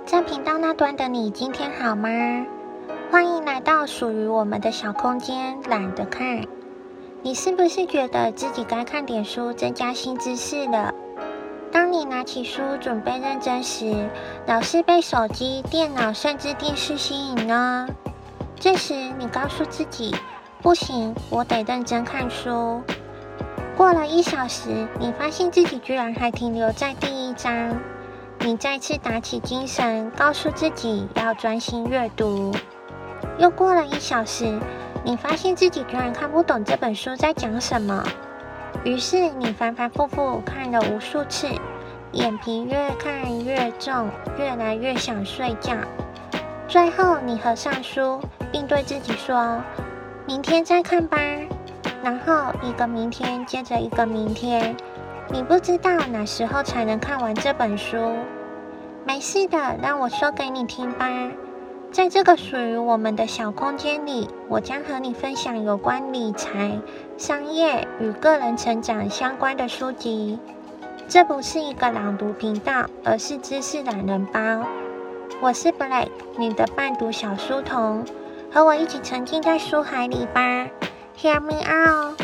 在频道那端的你，今天好吗？欢迎来到属于我们的小空间，懒得看。你是不是觉得自己该看点书，增加新知识了？当你拿起书准备认真时，老是被手机、电脑甚至电视吸引呢？这时你告诉自己，不行，我得认真看书。过了一小时，你发现自己居然还停留在第一章。你再次打起精神，告诉自己要专心阅读。又过了一小时，你发现自己居然看不懂这本书在讲什么。于是你反反复复看了无数次，眼皮越看越重，越来越想睡觉。最后你合上书，并对自己说：“明天再看吧。”然后一个明天接着一个明天。你不知道哪时候才能看完这本书，没事的，让我说给你听吧。在这个属于我们的小空间里，我将和你分享有关理财、商业与个人成长相关的书籍。这不是一个朗读频道，而是知识懒人包。我是 Black，你的伴读小书童，和我一起沉浸在书海里吧。Hear me out。